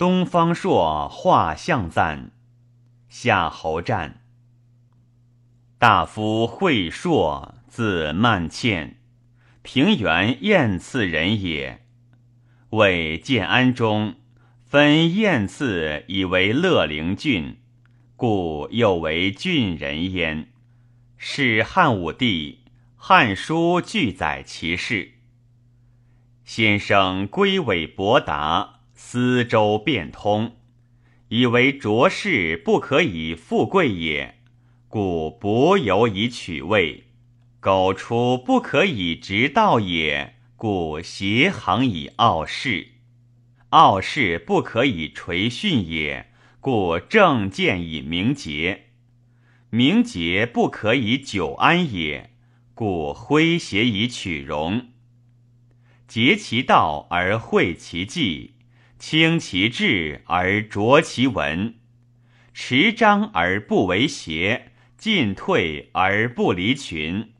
东方朔画像赞，夏侯湛。大夫惠硕，字曼倩，平原燕次人也。为建安中，分燕次以为乐陵郡，故又为郡人焉。是汉武帝，《汉书》记载其事。先生归尾伯达。思周变通，以为浊世不可以富贵也，故博游以取位；苟出不可以直道也，故邪行以傲世；傲世不可以垂训也，故正见以明节；明节不可以久安也，故诙谐以取容。结其道而会其迹。清其志而浊其文，持章而不为邪，进退而不离群。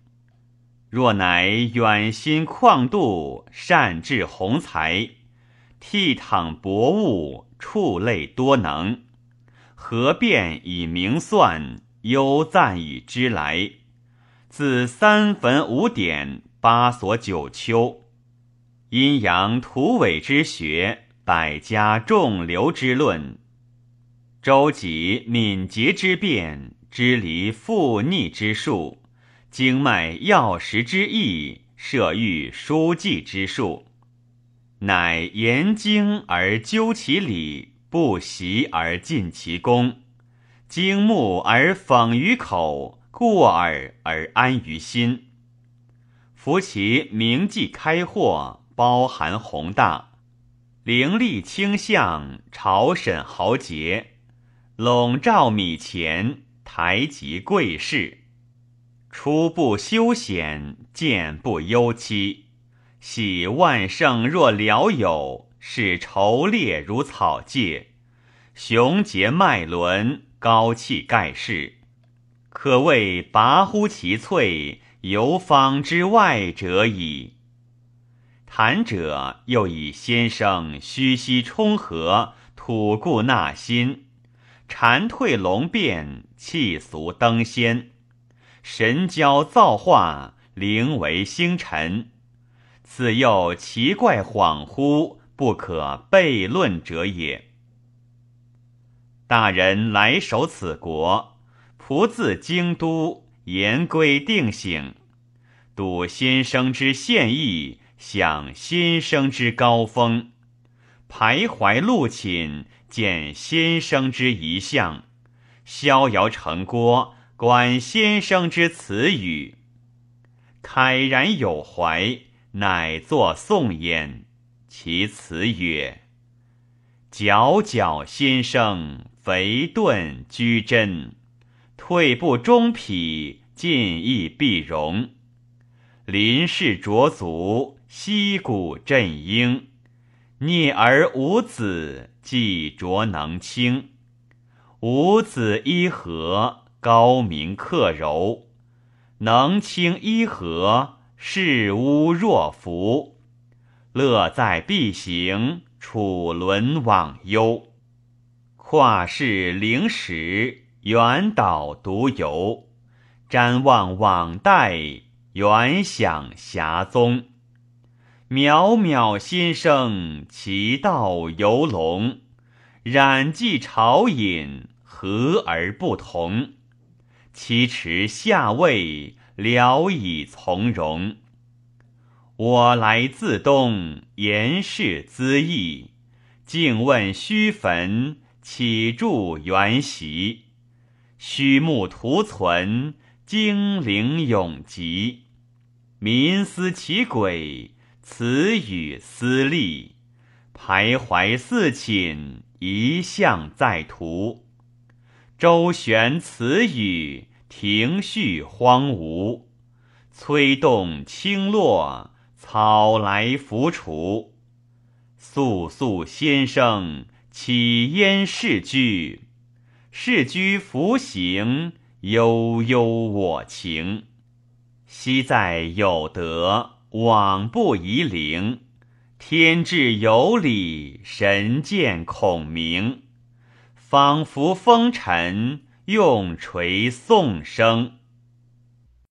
若乃远心旷度，善治宏才，倜傥博物，触类多能，何辩以明算，优赞以知来。自三坟五典，八所九丘，阴阳土纬之学。百家众流之论，周己敏捷之辩，知离复逆之术，经脉药石之意，摄欲书记之术，乃言经而究其理，不习而尽其功，经目而讽于口，过耳而安于心。夫其名记开豁，包含宏大。凌厉倾向，朝审豪杰，笼罩米前，台及贵士。初不休闲，见不忧戚。喜万圣若辽友，使筹猎如草芥。雄杰脉伦，高气盖世，可谓拔乎其萃，游方之外者矣。谈者又以先生虚息冲和，吐故纳新，蝉退龙变，气俗登仙，神交造化，灵为星辰。此又奇怪恍惚，不可悖论者也。大人来守此国，仆自京都，言归定省，睹先生之献意。享先生之高峰，徘徊路寝，见先生之遗像，逍遥城郭，观先生之词语，慨然有怀，乃作颂焉。其词曰：“皎皎先生，肥钝居真，退步中匹，进亦必容。临事卓足。”溪谷振英，孽而无子，既浊能清。无子一和，高明克柔。能清一和，事污若服。乐在必行，处伦往忧。跨世灵石，远岛独游。瞻望往代，远想遐踪。渺渺心生，其道游龙，染迹朝饮，和而不同。其持下位，聊以从容。我来自东，言事资义，静问虚坟，岂住原席？虚木图存，精灵永集。民思其鬼。词语思立，徘徊似寝，一向在途。周旋词语，停续荒芜。催动轻落，草来拂除。肃肃先生，起焉世居？世居弗行，悠悠我情。昔在有德。往不夷陵，天志有理，神见孔明。仿佛风尘，用垂颂声。